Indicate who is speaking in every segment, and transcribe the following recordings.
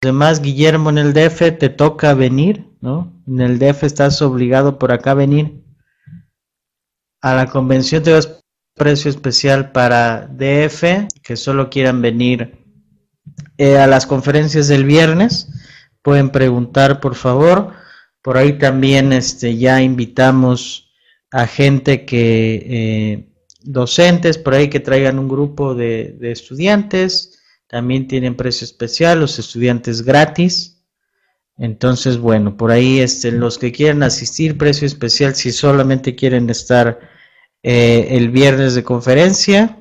Speaker 1: demás, Guillermo, en el DF te toca venir, ¿no? En el DF estás obligado por acá a venir. A la convención te das precio especial para DF, que solo quieran venir eh, a las conferencias del viernes. Pueden preguntar, por favor. Por ahí también este, ya invitamos a gente que, eh, docentes, por ahí que traigan un grupo de, de estudiantes también tienen precio especial, los estudiantes gratis. Entonces, bueno, por ahí este, los que quieran asistir, precio especial si solamente quieren estar eh, el viernes de conferencia.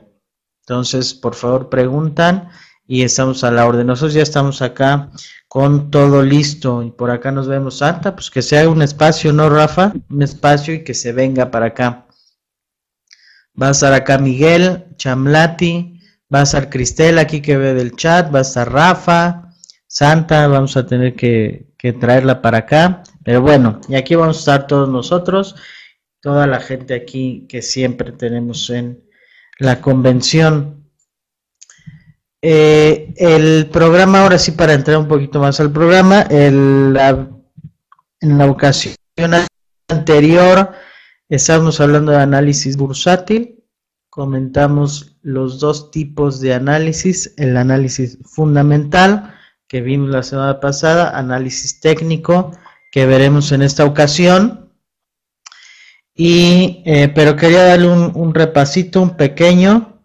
Speaker 1: Entonces, por favor, preguntan y estamos a la orden. Nosotros ya estamos acá con todo listo y por acá nos vemos Santa, pues que sea un espacio, ¿no, Rafa? Un espacio y que se venga para acá. Va a estar acá Miguel, Chamlati, Va a estar Cristel aquí que ve del chat, va a estar Rafa, Santa, vamos a tener que, traerla para acá. Pero bueno, y aquí vamos a estar todos nosotros, toda la gente aquí que siempre tenemos en la convención. Eh, el programa, ahora sí, para entrar un poquito más al programa, en la ocasión anterior estábamos hablando de análisis bursátil comentamos los dos tipos de análisis, el análisis fundamental que vimos la semana pasada, análisis técnico que veremos en esta ocasión. Y, eh, pero quería darle un, repasito, un pequeño,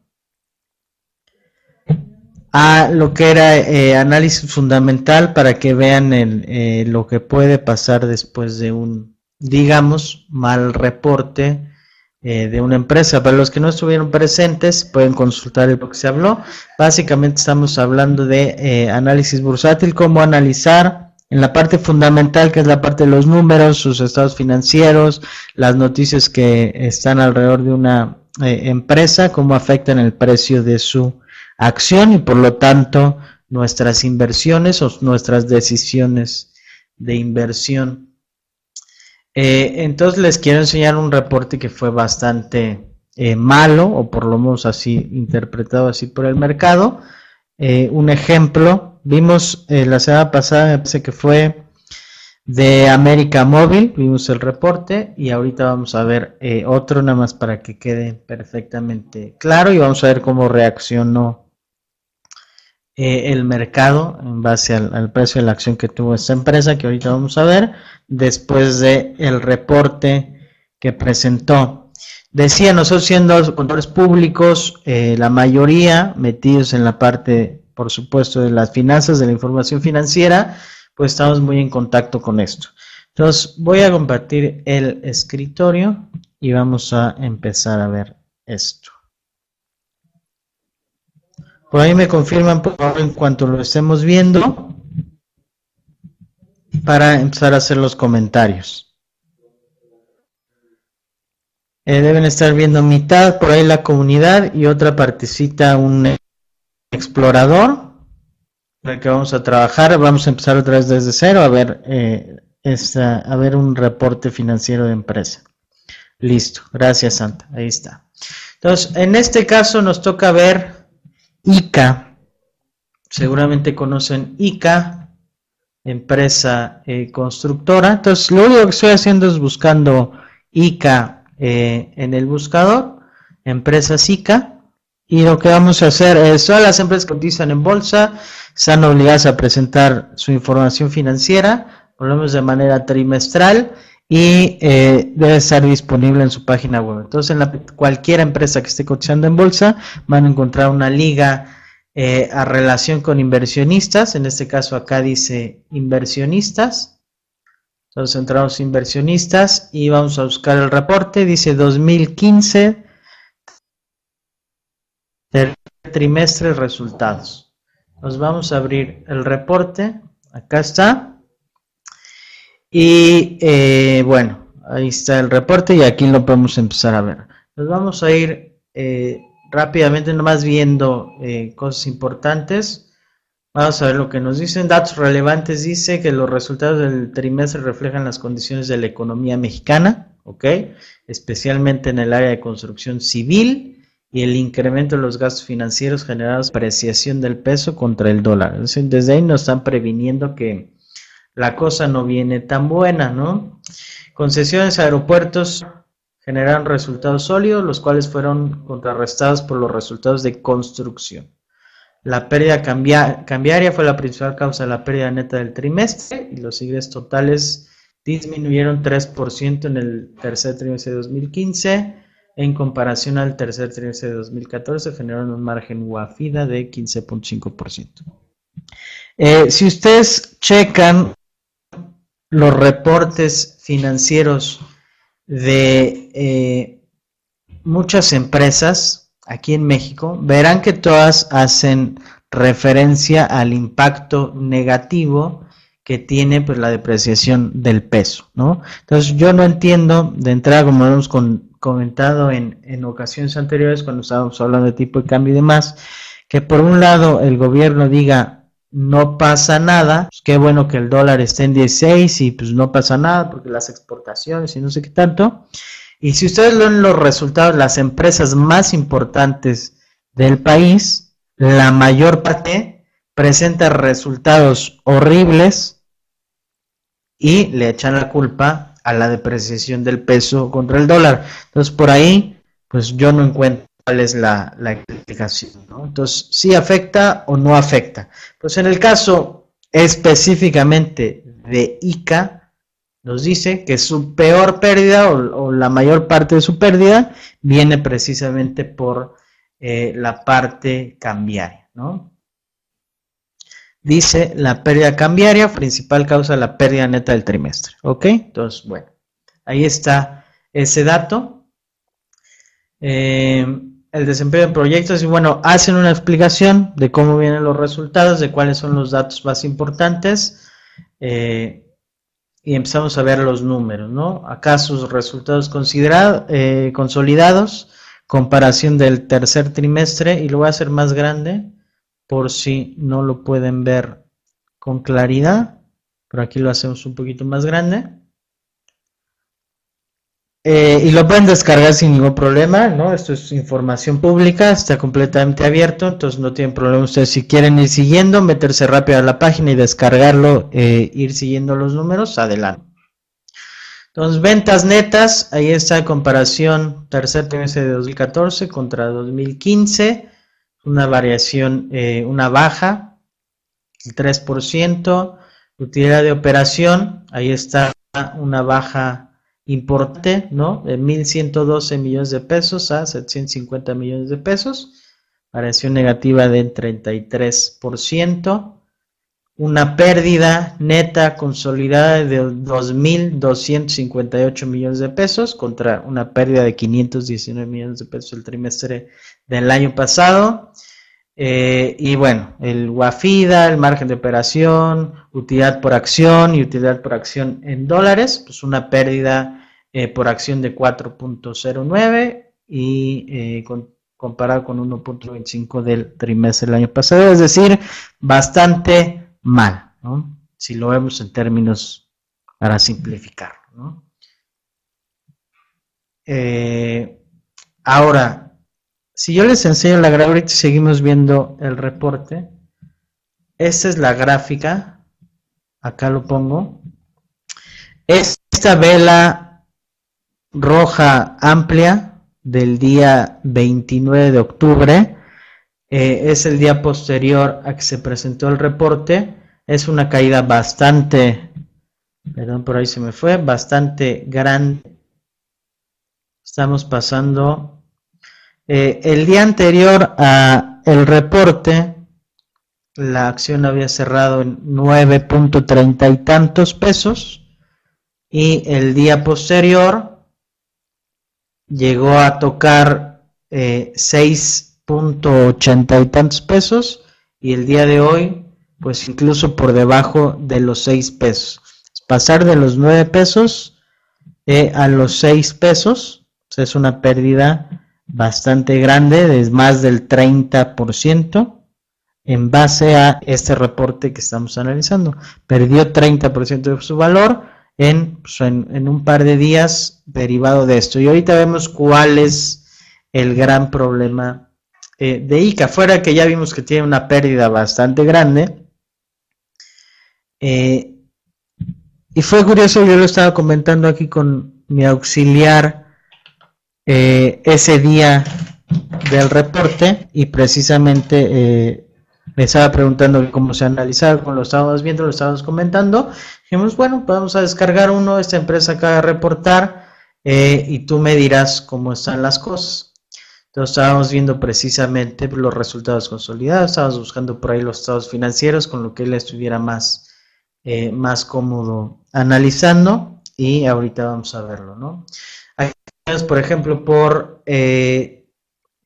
Speaker 1: a lo que era eh, análisis fundamental para que vean eh, lo que puede pasar después de un, digamos, mal reporte eh, de una empresa. Para los que no estuvieron presentes, pueden consultar lo que se habló. Básicamente estamos hablando de eh, análisis bursátil, cómo analizar en la parte fundamental, que es la parte de los números, sus estados financieros, las noticias que están alrededor de una eh, empresa, cómo afectan el precio de su acción y por lo tanto nuestras inversiones o nuestras decisiones de inversión. Eh, entonces les quiero enseñar un reporte que fue bastante eh, malo, o por lo menos así interpretado así por el mercado. Eh, un ejemplo, vimos la semana pasada, me parece que fue de América Móvil, vimos el reporte y ahorita vamos a ver otro nada más para que quede perfectamente claro y vamos a ver cómo reaccionó eh, el mercado en base al, precio de la acción que tuvo esta empresa, que ahorita vamos a ver, después de el reporte que presentó. Decía, nosotros siendo contadores públicos, eh, la mayoría metidos en la parte, por supuesto, de las finanzas, de la información financiera, pues estamos muy en contacto con esto. Entonces, voy a compartir el escritorio y vamos a empezar a ver esto. Por ahí me confirman por favor en cuanto lo estemos viendo para empezar a hacer los comentarios. Eh, deben estar viendo mitad por ahí la comunidad y otra partecita un explorador el que vamos a trabajar. Vamos a empezar otra vez desde cero a ver, eh, a ver un reporte financiero de empresa. Listo, gracias Santa, ahí está. Entonces, en este caso nos toca ver ICA. Seguramente conocen ICA, empresa eh, constructora. Entonces, lo único que estoy haciendo es buscando ICA eh, en el buscador, empresas ICA. Y lo que vamos a hacer es, todas las empresas que cotizan en bolsa están obligadas a presentar su información financiera, menos de manera trimestral, y eh, debe estar disponible en su página web. Entonces, en cualquier empresa que esté cotizando en bolsa, van a encontrar una liga eh, a relación con inversionistas. En este caso, acá dice inversionistas. Entonces, entramos inversionistas y vamos a buscar el reporte. Dice 2015, trimestre resultados. Nos vamos a abrir el reporte. Acá está. Y eh, bueno, ahí está el reporte y aquí lo podemos empezar a ver. Nos vamos a ir eh, rápidamente nomás viendo eh, cosas importantes. Vamos a ver lo que nos dicen. Datos relevantes dice que los resultados del trimestre reflejan las condiciones de la economía mexicana, ¿ok? Especialmente en el área de construcción civil y el incremento de los gastos financieros generados por apreciación del peso contra el dólar. desde ahí nos están previniendo que la cosa no viene tan buena, ¿no? Concesiones aeropuertos generaron resultados sólidos, los cuales fueron contrarrestados por los resultados de construcción. La pérdida cambiaria fue la principal causa de la pérdida neta del trimestre y los ingresos totales disminuyeron 3% en el tercer trimestre de 2015 en comparación al tercer trimestre de 2014 generaron un margen UAFIDA de 15.5%. Eh, si ustedes checan los reportes financieros de eh, muchas empresas aquí en México, verán que todas hacen referencia al impacto negativo que tiene pues, la depreciación del peso, ¿no? Entonces yo no entiendo, de entrada, como hemos comentado en, en ocasiones anteriores, cuando estábamos hablando de tipo de cambio y demás, que por un lado el gobierno diga no pasa nada, pues qué bueno que el dólar esté en 16 y pues no pasa nada porque las exportaciones y no sé qué tanto. Y si ustedes ven los resultados, las empresas más importantes del país, la mayor parte presenta resultados horribles y le echan la culpa a la depreciación del peso contra el dólar. Entonces por ahí, pues yo no encuentro cuál es la, explicación. Entonces, si afecta o no afecta. Pues en el caso específicamente de ICA, nos dice que su peor pérdida o, la mayor parte de su pérdida viene precisamente por eh, la parte cambiaria. ¿no? Dice la pérdida cambiaria, principal causa de la pérdida neta del trimestre. ¿Ok? Entonces, bueno, ahí está ese dato. Eh, el desempeño de proyectos y bueno, hacen una explicación de cómo vienen los resultados, de cuáles son los datos más importantes eh, y empezamos a ver los números, ¿no? Acá sus resultados eh, consolidados, comparación del tercer trimestre y lo voy a hacer más grande por si no lo pueden ver con claridad, pero aquí lo hacemos un poquito más grande. Eh, y lo pueden descargar sin ningún problema, ¿no? Esto es información pública, está completamente abierto, entonces no tienen problema ustedes si quieren ir siguiendo, meterse rápido a la página y descargarlo, eh, ir siguiendo los números, adelante. Entonces, ventas netas, ahí está comparación tercer trimestre de 2014 contra 2015, una variación, eh, una baja, el 3%, utilidad de operación, ahí está una baja importante, ¿no? De 1.112 millones de pesos a 750 millones de pesos, variación negativa del 33%, una pérdida neta consolidada de 2.258 millones de pesos contra una pérdida de 519 millones de pesos el trimestre del año pasado. Eh, y bueno, el WAFIDA, el margen de operación, utilidad por acción y utilidad por acción en dólares, pues una pérdida eh, por acción de 4.09 y eh, comparado con 1.25 del trimestre del año pasado, es decir, bastante mal, si lo vemos en términos para simplificar. ahora, si yo les enseño la gráfica seguimos viendo el reporte, esta es la gráfica, acá lo pongo. Esta vela roja amplia del día 29 de octubre eh, es el día posterior a que se presentó el reporte. Es una caída bastante, perdón, por ahí se me fue, bastante grande. Estamos pasando eh, el día anterior a el reporte, la acción había cerrado en 9.30 y tantos pesos y el día posterior llegó a tocar 6.80 eh, y tantos pesos y el día de hoy pues incluso por debajo de los 6 pesos. Pasar de los 9 pesos eh, a los 6 pesos pues, es una pérdida bastante grande, de más del 30%, en base a este reporte que estamos analizando. Perdió 30% de su valor pues, en, en, un par de días derivado de esto. Y ahorita vemos cuáles el gran problema eh, de ICA. Fuera que ya vimos que tiene una pérdida bastante grande. Eh, y fue curioso, yo lo estaba comentando aquí con mi auxiliar eh, ese día del reporte y precisamente me estaba preguntando cómo se analizaba, como lo estábamos viendo, lo estábamos comentando. Dijimos, bueno, vamos a descargar uno, esta empresa acaba de reportar y tú me dirás cómo están las cosas. Entonces estábamos viendo precisamente los resultados consolidados, estábamos buscando por ahí los estados financieros con lo que él estuviera más, eh, más cómodo analizando y ahorita vamos a verlo, ¿no? Por ejemplo, por, eh,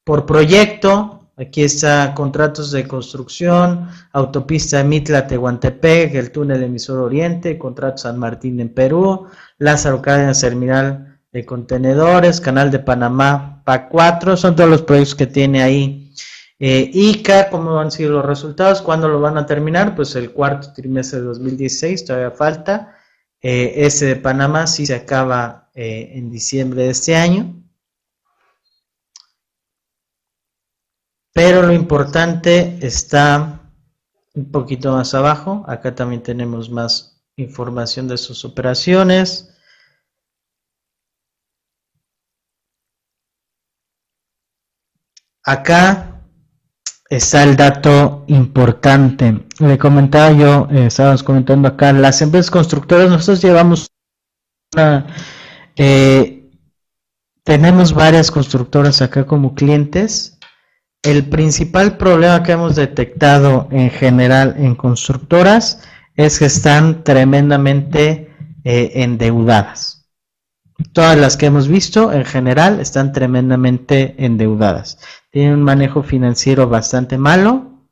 Speaker 1: por proyecto, aquí está contratos de construcción, autopista Mitla Tehuantepec, el túnel emisor Oriente, contrato San Martín en Perú, Lázaro Cárdenas Terminal de contenedores, Canal de Panamá, PA4, son todos los proyectos que tiene ahí. Eh, ICA, cómo han sido los resultados, cuándo lo van a terminar, pues el cuarto trimestre de 2016, todavía falta. Eh, ese de Panamá sí se acaba eh, en diciembre de este año. Pero lo importante está un poquito más abajo. Acá también tenemos más información de sus operaciones. Acá está el dato importante. Le comentaba yo, eh, estábamos comentando acá, las empresas constructoras, nosotros llevamos una, eh, tenemos varias constructoras acá como clientes. El principal problema que hemos detectado en general en constructoras es que están tremendamente eh, endeudadas. Todas las que hemos visto en general están tremendamente endeudadas. Tienen un manejo financiero bastante malo.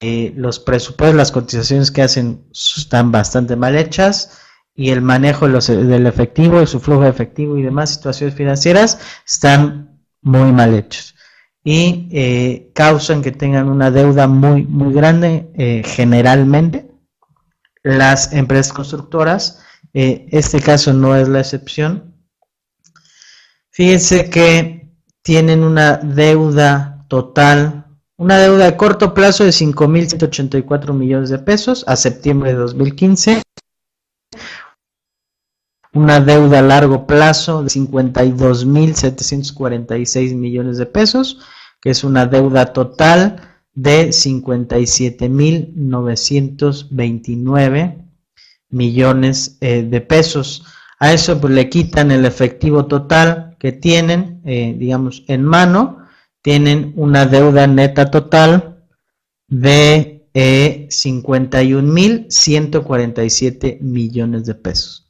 Speaker 1: Eh, los presupuestos, las cotizaciones que hacen están bastante mal hechas y el manejo del efectivo, de su flujo de efectivo y demás situaciones financieras están muy mal hechos. Y eh, causan que tengan una deuda muy muy grande eh, generalmente. Las empresas constructoras este caso no es la excepción. Fíjense que tienen una deuda total, una deuda de corto plazo de 5.184 millones de pesos a septiembre de 2015. Una deuda a largo plazo de 52.746 millones de pesos, que es una deuda total de 57.929 millones eh, de pesos. A eso pues, le quitan el efectivo total que tienen, eh, digamos, en mano, tienen una deuda neta total de eh, 51.147 millones de pesos.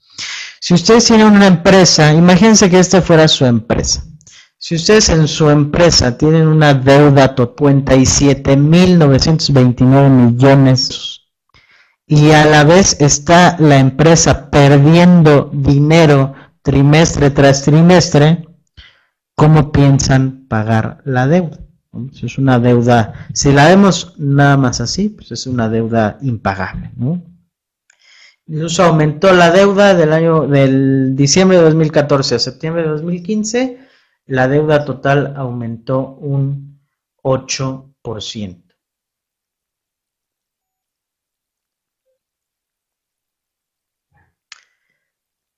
Speaker 1: Si ustedes tienen una empresa, imagínense que esta fuera su empresa. Si ustedes en su empresa tienen una deuda de 57.929 millones y a la vez está la empresa perdiendo dinero trimestre tras trimestre, cómo piensan pagar la deuda. Si es una deuda, si la vemos nada más así, pues es una deuda impagable. Incluso aumentó la deuda del año del diciembre de 2014 a septiembre de 2015, la deuda total aumentó un 8%.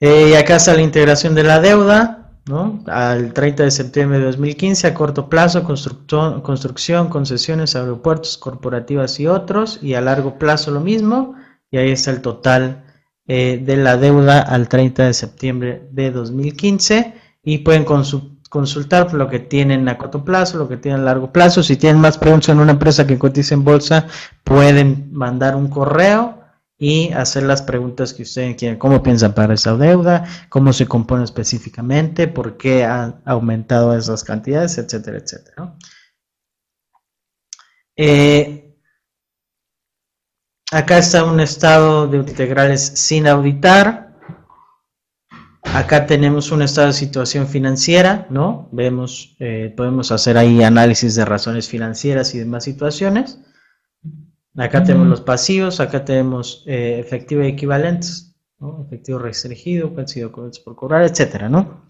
Speaker 1: Eh, y acá está la integración de la deuda, ¿no? Al 30 de septiembre de 2015, a corto plazo, construcción, concesiones, aeropuertos, corporativas y otros, y a largo plazo lo mismo, y ahí está el total eh, de la deuda al 30 de septiembre de 2015, y pueden consultar lo que tienen a corto plazo, lo que tienen a largo plazo. Si tienen más preguntas en una empresa que cotiza en bolsa, pueden mandar un correo y hacer las preguntas que ustedes quieren. ¿Cómo piensan pagar esa deuda? ¿Cómo se compone específicamente? ¿Por qué han aumentado esas cantidades? Etcétera, etcétera. Eh, acá está un estado de integrales sin auditar. Acá tenemos un estado de situación financiera, ¿no? Vemos, eh, podemos hacer ahí análisis de razones financieras y demás situaciones. Acá tenemos los pasivos, acá tenemos eh, efectivo y equivalentes, ¿no? efectivo restringido, vencido por cobrar, etcétera, ¿no?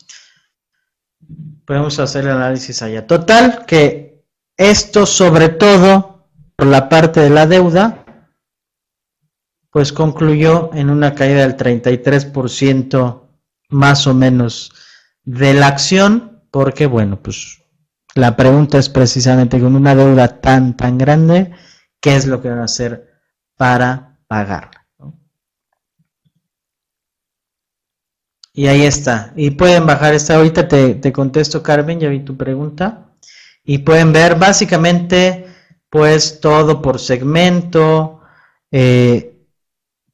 Speaker 1: podemos hacer el análisis allá. Total, que esto sobre todo por la parte de la deuda, pues concluyó en una caída del 33% más o menos de la acción, porque bueno, pues la pregunta es precisamente con una deuda tan, tan grande, ¿qué es lo que van a hacer para pagarla? Y ahí está. Y pueden bajar esta, ahorita te, te contesto Carmen, ya vi tu pregunta. Y pueden ver básicamente pues todo por segmento, eh,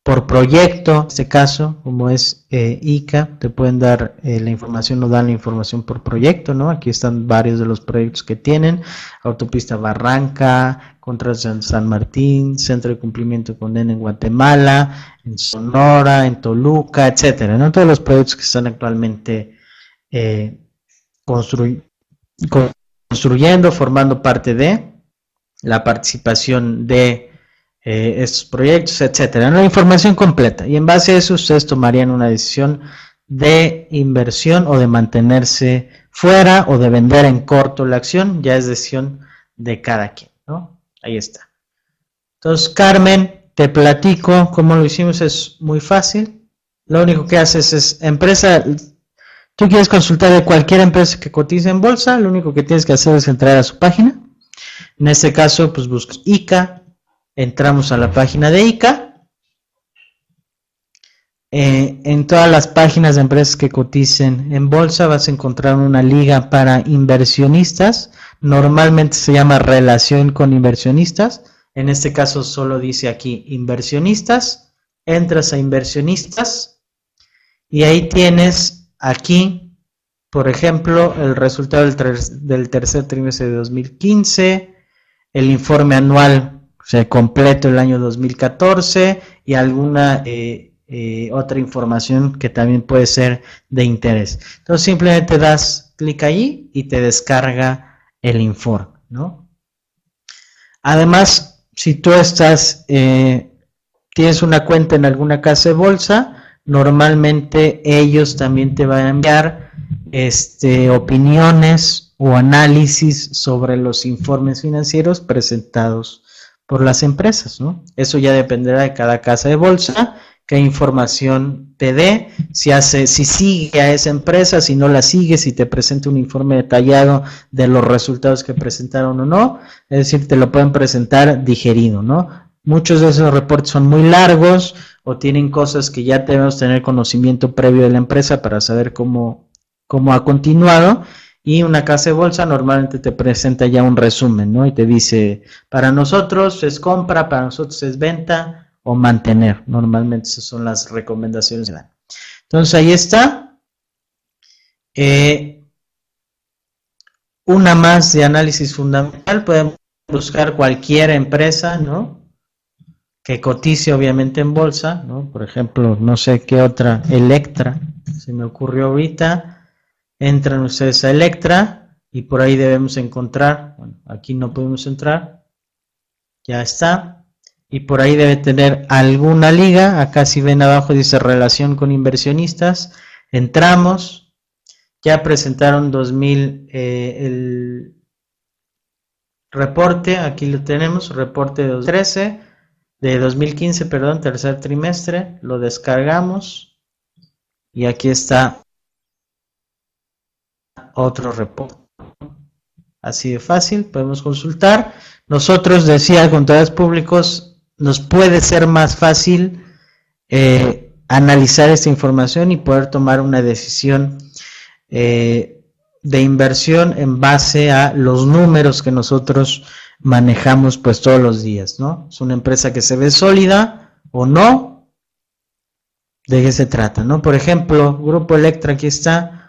Speaker 1: por proyecto, en este caso, como es eh, ICA, te pueden dar eh, la información, no dan la información por proyecto, ¿no? Aquí están varios de los proyectos que tienen, Autopista Barranca, Contra San Martín, Centro de Cumplimiento con N en Guatemala, en Sonora, en Toluca, etcétera, ¿no? Todos los proyectos que están actualmente eh, construyendo, formando parte de la participación de eh, estos proyectos, etcétera. La información completa. Y en base a eso ustedes tomarían una decisión de inversión o de mantenerse fuera o de vender en corto la acción. Ya es decisión de cada quien, ¿no? Ahí está. Entonces, Carmen, te platico cómo lo hicimos. Es muy fácil. Lo único que haces es empresa. Tú quieres consultar de cualquier empresa que cotice en bolsa, lo único que tienes que hacer es entrar a su página. En este caso, pues buscas ICA, entramos a la página de ICA. Eh, en todas las páginas de empresas que coticen en bolsa vas a encontrar una liga para inversionistas. Normalmente se llama relación con inversionistas. En este caso solo dice aquí inversionistas. Entras a inversionistas y ahí tienes aquí, por ejemplo, el resultado del, del tercer trimestre de 2015, el informe anual o sea, completo el año 2014 y alguna eh, eh, otra información que también puede ser de interés. Entonces simplemente das clic allí y te descarga el informe, ¿no? Además, si tú estás, eh, tienes una cuenta en alguna casa de bolsa, normalmente ellos también te van a enviar este, opiniones o análisis sobre los informes financieros presentados por las empresas, ¿no? Eso ya dependerá de cada casa de bolsa, qué información te dé, si hace, si sigue a esa empresa, si no la sigue, si te presenta un informe detallado de los resultados que presentaron o no, es decir, te lo pueden presentar digerido, ¿no? Muchos de esos reportes son muy largos o tienen cosas que ya debemos tener conocimiento previo de la empresa para saber cómo, cómo ha continuado y una casa de bolsa normalmente te presenta ya un resumen, ¿no? Y te dice, para nosotros es compra, para nosotros es venta o mantener. Normalmente esas son las recomendaciones que dan. Entonces ahí está. Eh, una más de análisis fundamental. Pueden buscar cualquier empresa, ¿no? Que cotice obviamente en bolsa, ¿no? Por ejemplo, no sé qué otra, Electra, se me ocurrió ahorita entran ustedes a Electra y por ahí debemos encontrar, bueno, aquí no podemos entrar, ya está, y por ahí debe tener alguna liga, acá si ven abajo dice relación con inversionistas, entramos, ya presentaron 2000 eh, el reporte, aquí lo tenemos, reporte de 2013, de 2015, perdón, tercer trimestre, lo descargamos y aquí está otro reporte. Así de fácil, podemos consultar. Nosotros, decía, contadores públicos, nos puede ser más fácil eh, analizar esta información y poder tomar una decisión eh, de inversión en base a los números que nosotros manejamos pues todos los días, ¿no? Es una empresa que se ve sólida o no, de qué se trata, ¿no? Por ejemplo, Grupo Electra aquí está,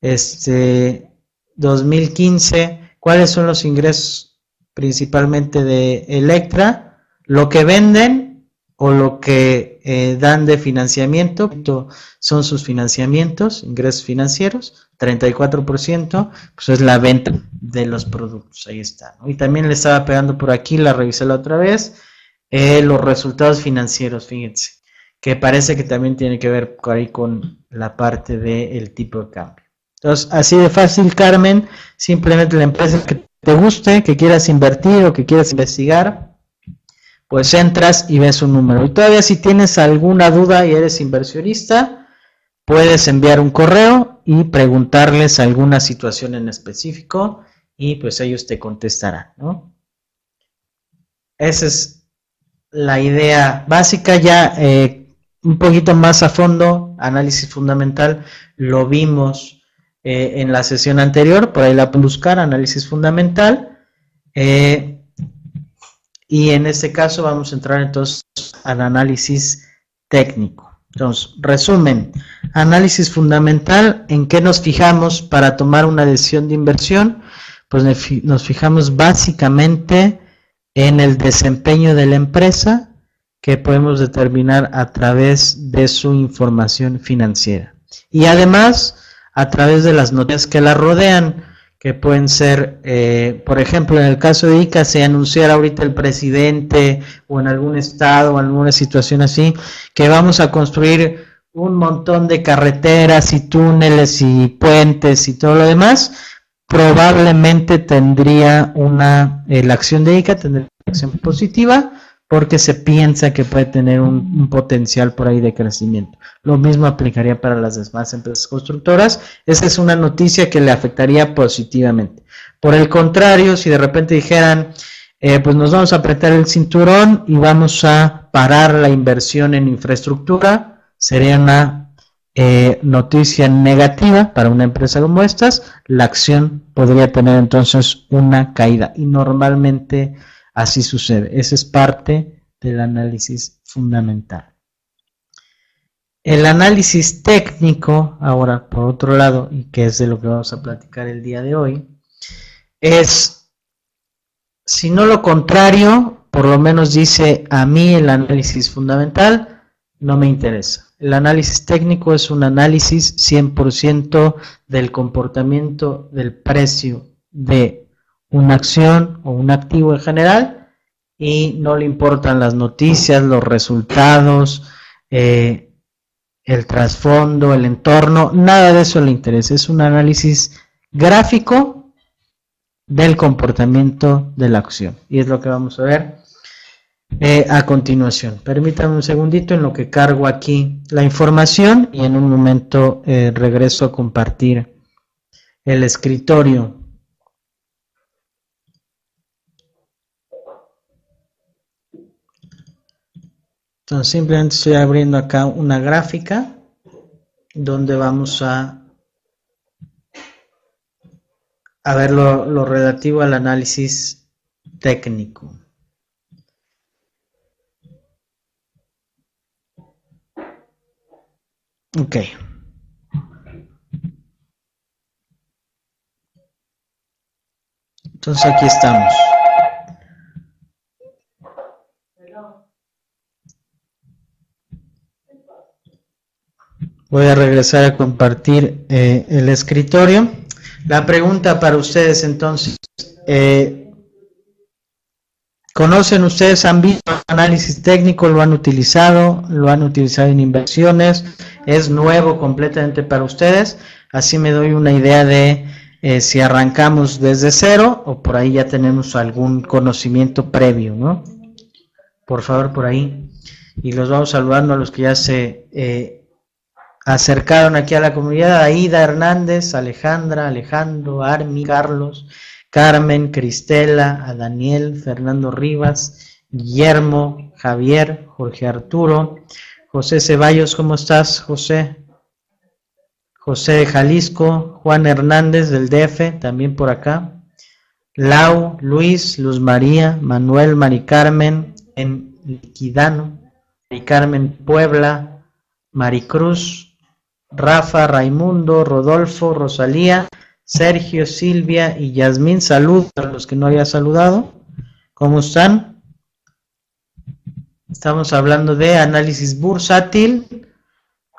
Speaker 1: este 2015, cuáles son los ingresos principalmente de Electra, lo que venden o lo que eh, dan de financiamiento, son sus financiamientos, ingresos financieros, 34%, pues es la venta de los productos, ahí está. Y también le estaba pegando por aquí, la revisé la otra vez, eh, los resultados financieros, fíjense, que parece que también tiene que ver ahí con la parte del tipo de cambio. Entonces, así de fácil, Carmen, simplemente la empresa que te guste, que quieras invertir o que quieras investigar, pues entras y ves un número. Y todavía si tienes alguna duda y eres inversionista, puedes enviar un correo y preguntarles alguna situación en específico y pues ellos te contestarán. Esa es la idea básica ya eh, un poquito más a fondo, análisis fundamental, lo vimos eh, en la sesión anterior, por ahí la buscar, análisis fundamental. Eh, y en este caso vamos a entrar entonces al análisis técnico. Entonces, resumen, análisis fundamental, ¿en qué nos fijamos para tomar una decisión de inversión? Pues nos fijamos básicamente en el desempeño de la empresa que podemos determinar a través de su información financiera. Y además, a través de las noticias que la rodean, que pueden ser, eh, por ejemplo, en el caso de ICA, se anunciara ahorita el presidente o en algún estado o en alguna situación así, que vamos a construir un montón de carreteras y túneles y puentes y todo lo demás, probablemente tendría una, eh, la acción de ICA tendría una acción positiva, porque se piensa que puede tener un, potencial por ahí de crecimiento. Lo mismo aplicaría para las demás empresas constructoras. Esa es una noticia que le afectaría positivamente. Por el contrario, si de repente dijeran, eh, pues nos vamos a apretar el cinturón y vamos a parar la inversión en infraestructura, sería una eh, noticia negativa para una empresa como estas. La acción podría tener entonces una caída y normalmente Así sucede. Ese es parte del análisis fundamental. El análisis técnico, ahora por otro lado, y que es de lo que vamos a platicar el día de hoy, es, si no lo contrario, por lo menos dice a mí el análisis fundamental, no me interesa. El análisis técnico es un análisis 100% del comportamiento del precio de una acción o un activo en general y no le importan las noticias, los resultados, eh, el trasfondo, el entorno, nada de eso le interesa. Es un análisis gráfico del comportamiento de la acción y es lo que vamos a ver eh, a continuación. Permítanme un segundito en lo que cargo aquí la información y en un momento eh, regreso a compartir el escritorio. Entonces simplemente estoy abriendo acá una gráfica donde vamos a, a ver lo, relativo al análisis técnico. Ok. Entonces aquí estamos. Voy a regresar a compartir eh, el escritorio. La pregunta para ustedes entonces, eh, ¿conocen ustedes, han visto análisis técnico, lo han utilizado, lo han utilizado en inversiones? ¿Es nuevo completamente para ustedes? Así me doy una idea de eh, si arrancamos desde cero o por ahí ya tenemos algún conocimiento previo, ¿no? Por favor, por ahí. Y los vamos saludando a los que ya se acercaron aquí a la comunidad Aida Hernández, Alejandra, Alejandro, Armi, Carlos, Carmen, Cristela, a Daniel, Fernando Rivas, Guillermo, Javier, Jorge Arturo, José Ceballos, ¿cómo estás, José? José de Jalisco, Juan Hernández del DF, también por acá. Lau, Luis, Luz María, Manuel, Mari Carmen, en Liquidano, Mari Carmen Puebla, Maricruz, Rafa, Raimundo, Rodolfo, Rosalía, Sergio, Silvia y Yasmín. Saludos a los que no había saludado. ¿Cómo están? Estamos hablando de análisis bursátil,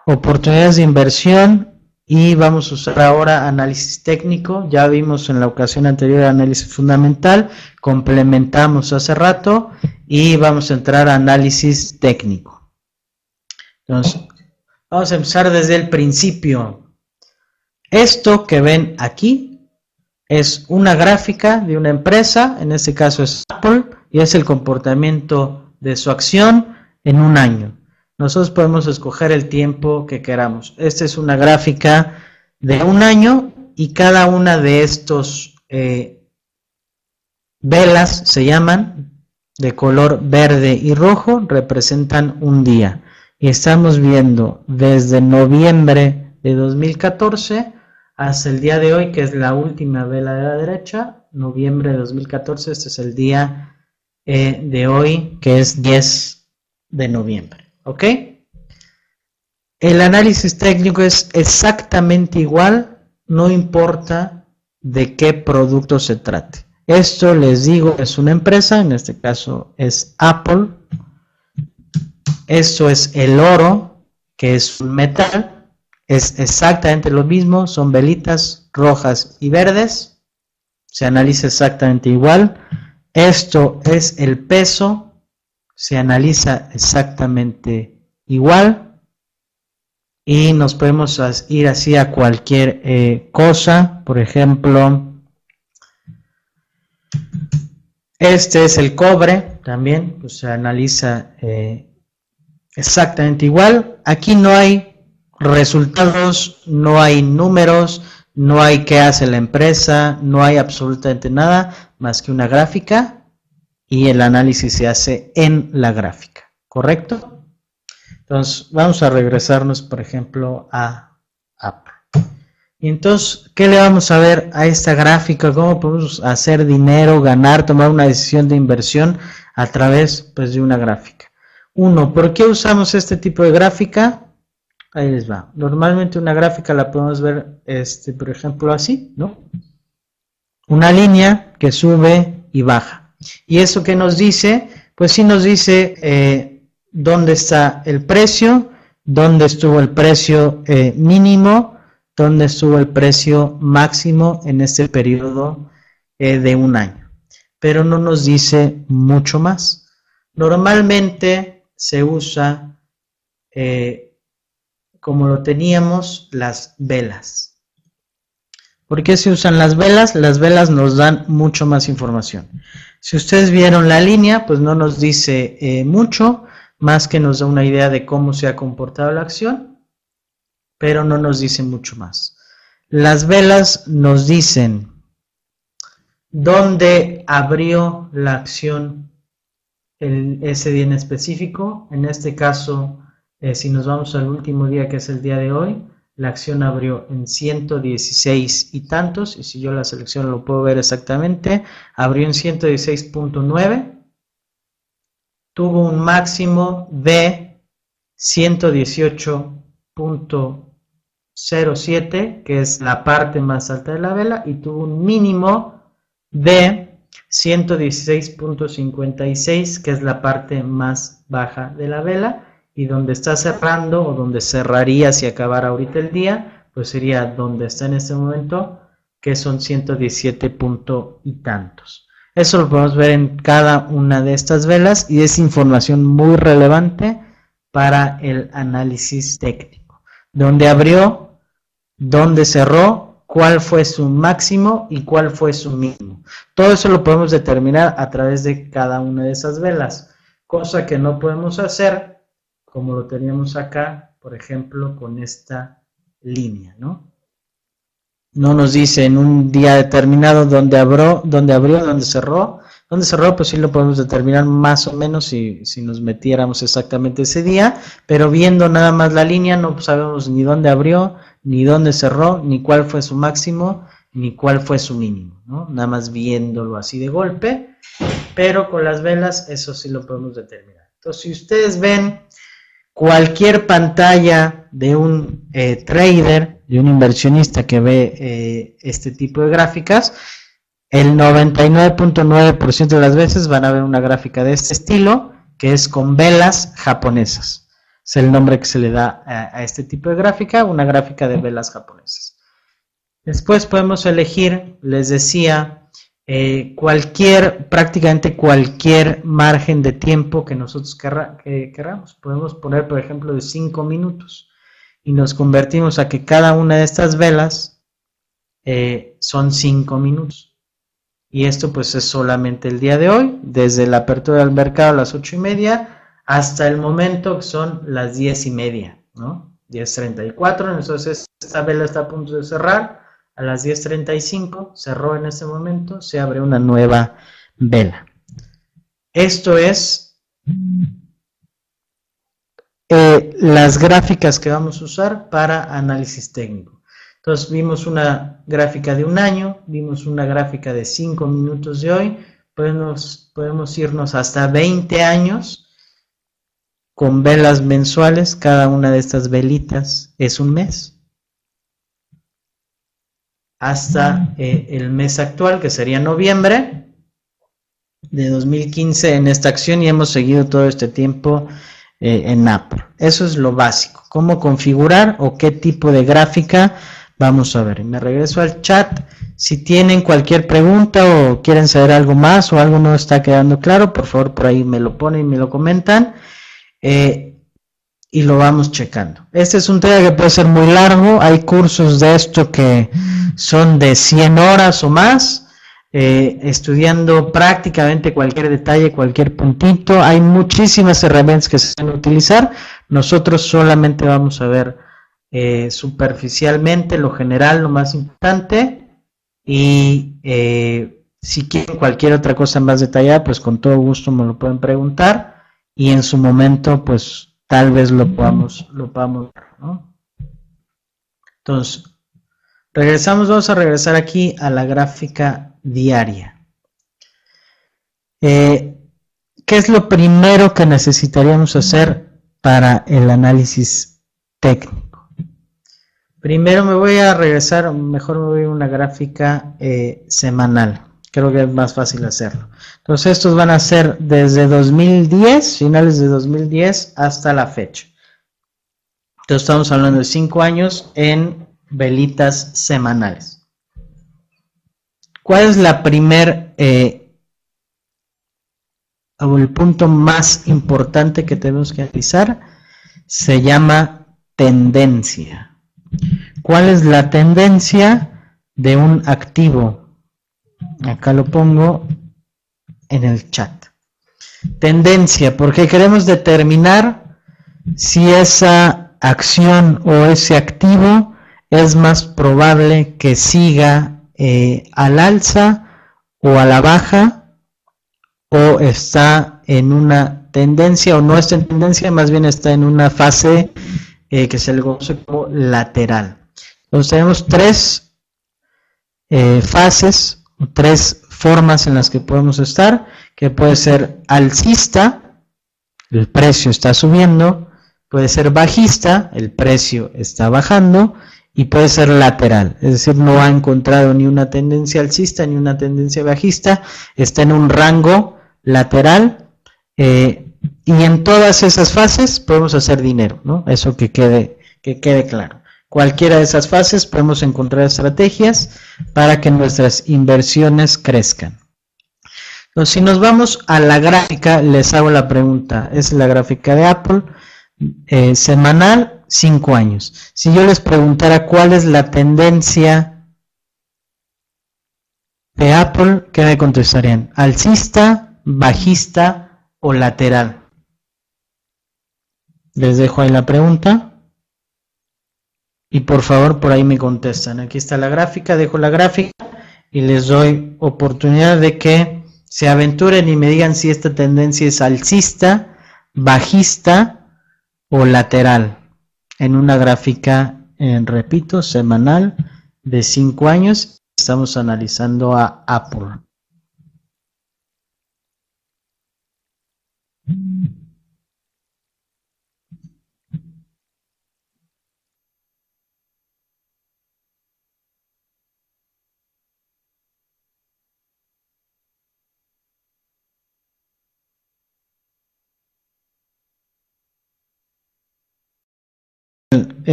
Speaker 1: oportunidades de inversión y vamos a usar ahora análisis técnico. Ya vimos en la ocasión anterior análisis fundamental, complementamos hace rato y vamos a entrar a análisis técnico. Entonces, Vamos a empezar desde el principio. Esto que ven aquí es una gráfica de una empresa, en este caso es Apple, y es el comportamiento de su acción en un año. Nosotros podemos escoger el tiempo que queramos. Esta es una gráfica de un año y cada una de estos eh, velas se llaman de color verde y rojo, representan un día. Y estamos viendo desde noviembre de 2014 hasta el día de hoy, que es la última vela de la derecha, noviembre de 2014, este es el día eh, de hoy, que es 10 de noviembre. ¿Ok? El análisis técnico es exactamente igual, no importa de qué producto se trate. Esto les digo, es una empresa, en este caso es Apple. Esto es el oro, que es un metal es exactamente lo mismo, son velitas rojas y verdes, se analiza exactamente igual. Esto es el peso, se analiza exactamente igual. Y nos podemos ir así a cualquier eh, cosa, por ejemplo, este es el cobre, también pues, se analiza eh, exactamente igual. Aquí no hay resultados, no hay números, no hay qué hace la empresa, no hay absolutamente nada más que una gráfica y el análisis se hace en la gráfica, ¿correcto? Entonces, vamos a regresarnos, por ejemplo, a Apple. Y entonces, ¿qué le vamos a ver a esta gráfica? ¿Cómo podemos hacer dinero, ganar, tomar una decisión de inversión a través pues, de una gráfica? Uno, ¿por qué usamos este tipo de gráfica? Ahí les va. Normalmente una gráfica la podemos ver, este, por ejemplo, así, ¿no? Una línea que sube y baja. ¿Y eso qué nos dice? Pues sí nos dice eh, dónde está el precio, dónde estuvo el precio eh, mínimo, dónde estuvo el precio máximo en este periodo eh, de un año. Pero no nos dice mucho más. Normalmente se usa como lo teníamos las velas. ¿Por qué se usan las velas? Las velas nos dan mucho más información. Si ustedes vieron la línea, pues no nos dice eh, mucho, más que nos da una idea de cómo se ha comportado la acción, pero no nos dice mucho más. Las velas nos dicen dónde abrió la acción ese día en específico, en este caso eh, si nos vamos al último día, que es el día de hoy, la acción abrió en 116 y tantos, y si yo la selección lo puedo ver exactamente, abrió en 116.9, tuvo un máximo de 118.07, que es la parte más alta de la vela, y tuvo un mínimo de 116.56, que es la parte más baja de la vela y donde está cerrando o donde cerraría si acabara ahorita el día, pues sería donde está en este momento, que son 117 punto y tantos. Eso lo podemos ver en cada una de estas velas y es información muy relevante para el análisis técnico. Donde abrió, dónde cerró, cuál fue su máximo y cuál fue su mínimo. Todo eso lo podemos determinar a través de cada una de esas velas, cosa que no podemos hacer como lo teníamos acá, por ejemplo, con esta línea, ¿no? No nos dice en un día determinado dónde abrió, dónde abrió, dónde cerró. Dónde cerró, pues sí lo podemos determinar más o menos si, si nos metiéramos exactamente ese día, pero viendo nada más la línea no sabemos ni dónde abrió, ni dónde cerró, ni cuál fue su máximo, ni cuál fue su mínimo, ¿no? Nada más viéndolo así de golpe, pero con las velas eso sí lo podemos determinar. Entonces, si ustedes ven cualquier pantalla de un eh, trader, de un inversionista que ve eh, este tipo de gráficas, el 99.9% de las veces van a ver una gráfica de este estilo, que es con velas japonesas. Es el nombre que se le da a, este tipo de gráfica, una gráfica de velas japonesas. Después podemos elegir, les decía, eh, cualquier, prácticamente cualquier margen de tiempo que nosotros queramos. Podemos poner, por ejemplo, de 5 minutos y nos convertimos a que cada una de estas velas eh, son 5 minutos. Y esto pues es solamente el día de hoy, desde la apertura del mercado a las 8 y media hasta el momento que son las 10 y media, ¿no? 10.34, entonces esta vela está a punto de cerrar, a las 10.35 cerró en este momento, se abre una nueva vela. Esto es eh, las gráficas que vamos a usar para análisis técnico. Entonces vimos una gráfica de un año, vimos una gráfica de 5 minutos de hoy, podemos irnos hasta 20 años con velas mensuales, cada una de estas velitas es un mes. Hasta eh, el mes actual, que sería noviembre de 2015 en esta acción y hemos seguido todo este tiempo eh, en Apple. Eso es lo básico. Cómo configurar o qué tipo de gráfica vamos a ver. Me regreso al chat. Si tienen cualquier pregunta o quieren saber algo más o algo no está quedando claro, por favor por ahí me lo ponen y me lo comentan. Eh, y lo vamos checando. Este es un tema que puede ser muy largo. Hay cursos de esto que son de 100 horas o más eh, estudiando prácticamente cualquier detalle, cualquier puntito. Hay muchísimas herramientas que se pueden utilizar. Nosotros solamente vamos a ver eh, superficialmente lo general, lo más importante. Y si quieren cualquier otra cosa más detallada, pues con todo gusto me lo pueden preguntar. Y en su momento, pues tal vez lo podamos, lo podamos ver, Entonces, regresamos, vamos a regresar aquí a la gráfica diaria. Eh, ¿Qué es lo primero que necesitaríamos hacer para el análisis técnico? Primero me voy a regresar, mejor me voy a una gráfica eh, semanal. Creo que es más fácil hacerlo. Entonces estos van a ser desde 2010, finales de 2010 hasta la fecha. Entonces estamos hablando de 5 años en velitas semanales. ¿Cuál es la primer eh, o el punto más importante que tenemos que analizar? Se llama tendencia. ¿Cuál es la tendencia de un activo? Acá lo pongo en el chat. Tendencia, porque queremos determinar si esa acción o ese activo es más probable que siga eh, al alza o a la baja o está en una tendencia o no está en tendencia, más bien está en una fase eh, que se le conoce lateral. Entonces tenemos tres eh, fases, tres formas en las que podemos estar, que puede ser alcista, el precio está subiendo, puede ser bajista, el precio está bajando, y puede ser lateral, es decir, no ha encontrado ni una tendencia alcista ni una tendencia bajista, está en un rango lateral eh, y en todas esas fases podemos hacer dinero, ¿no? Eso que quede, que quede claro. Cualquiera de esas fases podemos encontrar estrategias para que nuestras inversiones crezcan. Entonces, si nos vamos a la gráfica, les hago la pregunta, es la gráfica de Apple, eh, semanal cinco años. Si yo les preguntara cuál es la tendencia de Apple, ¿qué me contestarían? ¿Alcista, bajista o lateral? Les dejo ahí la pregunta. Y por favor, por ahí me contestan. Aquí está la gráfica, dejo la gráfica y les doy oportunidad de que se aventuren y me digan si esta tendencia es alcista, bajista o lateral en una gráfica, repito, semanal de 5 años. Estamos analizando a Apple.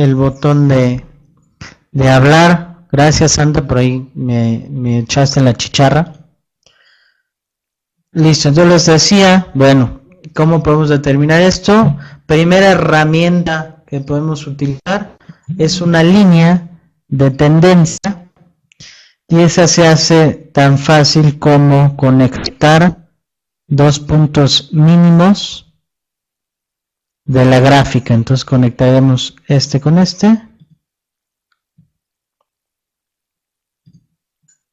Speaker 1: El, botón de, de hablar. Gracias, Santa, por ahí me, me echaste la chicharra. Listo, yo les decía, bueno, ¿cómo podemos determinar esto? Primera herramienta que podemos utilizar es una línea de tendencia Y esa se hace tan fácil como conectar dos puntos mínimos de la gráfica. Entonces conectaremos este con este.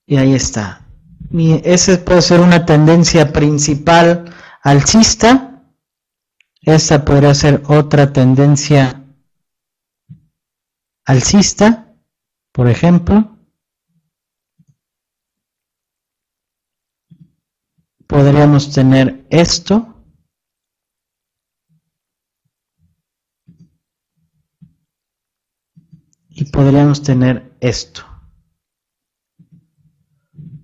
Speaker 1: Y ahí está. Y ese puede ser una tendencia principal alcista. Esta podría ser otra tendencia alcista, por ejemplo. podríamos tener esto. Y podríamos tener esto.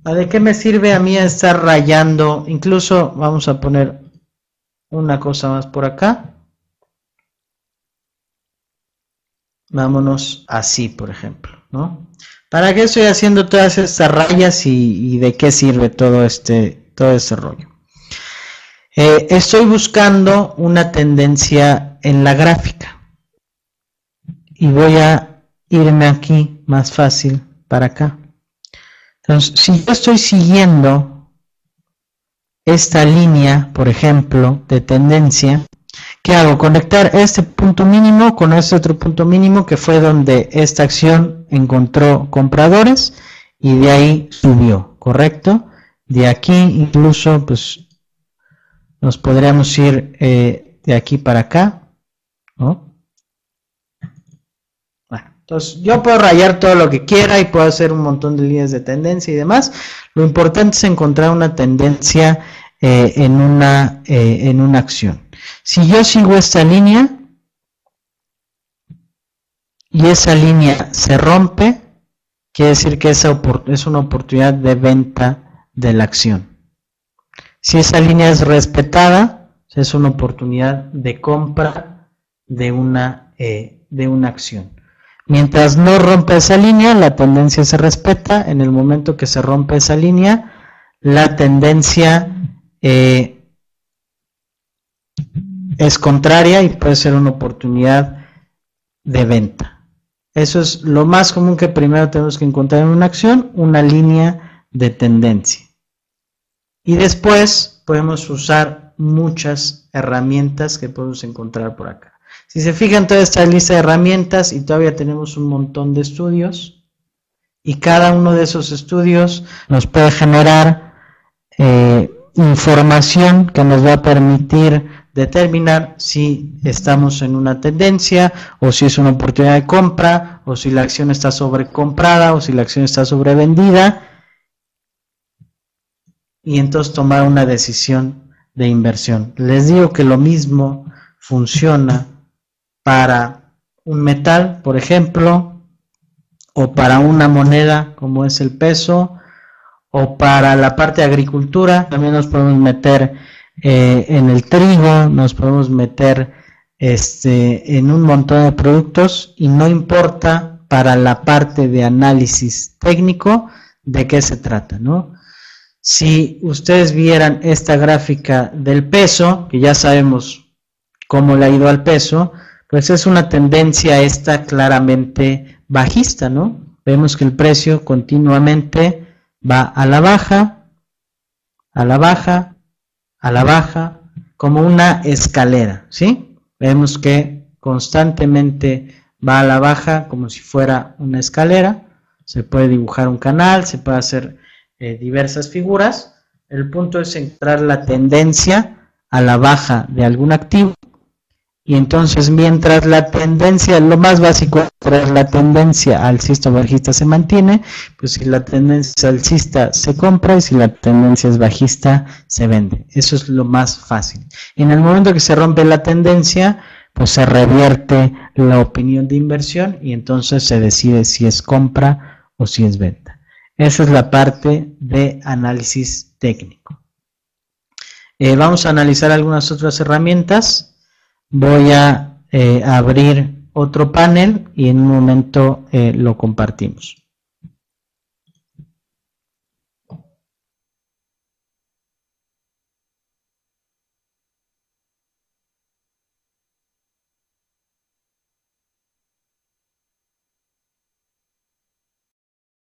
Speaker 1: ¿De qué me sirve a mí estar rayando? Incluso vamos a poner una cosa más por acá. Vámonos así, por ejemplo, ¿no? ¿Para qué estoy haciendo todas estas rayas y, de qué sirve todo este todo ese rollo. Eh, estoy buscando una tendencia en la gráfica y voy a irme aquí más fácil para acá. Entonces, si yo estoy siguiendo esta línea, por ejemplo, de tendencia, ¿qué hago? Conectar este punto mínimo con este otro punto mínimo que fue donde esta acción encontró compradores y de ahí subió, ¿correcto? De aquí incluso pues nos podríamos ir eh, de aquí para acá, ¿no? Entonces yo puedo rayar todo lo que quiera y puedo hacer un montón de líneas de tendencia y demás. Lo importante es encontrar una tendencia eh, en, una, eh, en una acción. Si yo sigo esta línea y esa línea se rompe, quiere decir que esa es una oportunidad de venta de la acción. Si esa línea es respetada, es una oportunidad de compra de una, eh, de una acción. Mientras no rompe esa línea, la tendencia se respeta. En el momento que se rompe esa línea, la tendencia eh, es contraria y puede ser una oportunidad de venta. Eso es lo más común que primero tenemos que encontrar en una acción, una línea de tendencia. Y después podemos usar muchas herramientas que podemos encontrar por acá. Si se fijan toda esta lista de herramientas y todavía tenemos un montón de estudios y cada uno de esos estudios nos puede generar eh, información que nos va a permitir determinar si estamos en una tendencia o si es una oportunidad de compra o si la acción está sobrecomprada o si la acción está sobrevendida y entonces tomar una decisión de inversión. Les digo que lo mismo funciona para un metal, por ejemplo, o para una moneda como es el peso, o para la parte de agricultura, también nos podemos meter eh, en el trigo, nos podemos meter este, en un montón de productos y no importa para la parte de análisis técnico de qué se trata, ¿no? Si ustedes vieran esta gráfica del peso, que ya sabemos cómo le ha ido al peso, pues es una tendencia esta claramente bajista, ¿no? Vemos que el precio continuamente va a la baja, a la baja, a la baja, como una escalera, ¿sí? Vemos que constantemente va a la baja como si fuera una escalera. Se puede dibujar un canal, se puede hacer eh, diversas figuras. El punto es encontrar la tendencia a la baja de algún activo. Y entonces, mientras la tendencia, lo más básico es la tendencia alcista o bajista se mantiene, pues si la tendencia alcista se compra y si la tendencia es bajista se vende. Eso es lo más fácil. En el momento que se rompe la tendencia, pues se revierte la opinión de inversión y entonces se decide si es compra o si es venta. Esa es la parte de análisis técnico. Eh, vamos a analizar algunas otras herramientas. Voy a eh, abrir otro panel y en un momento eh, lo compartimos.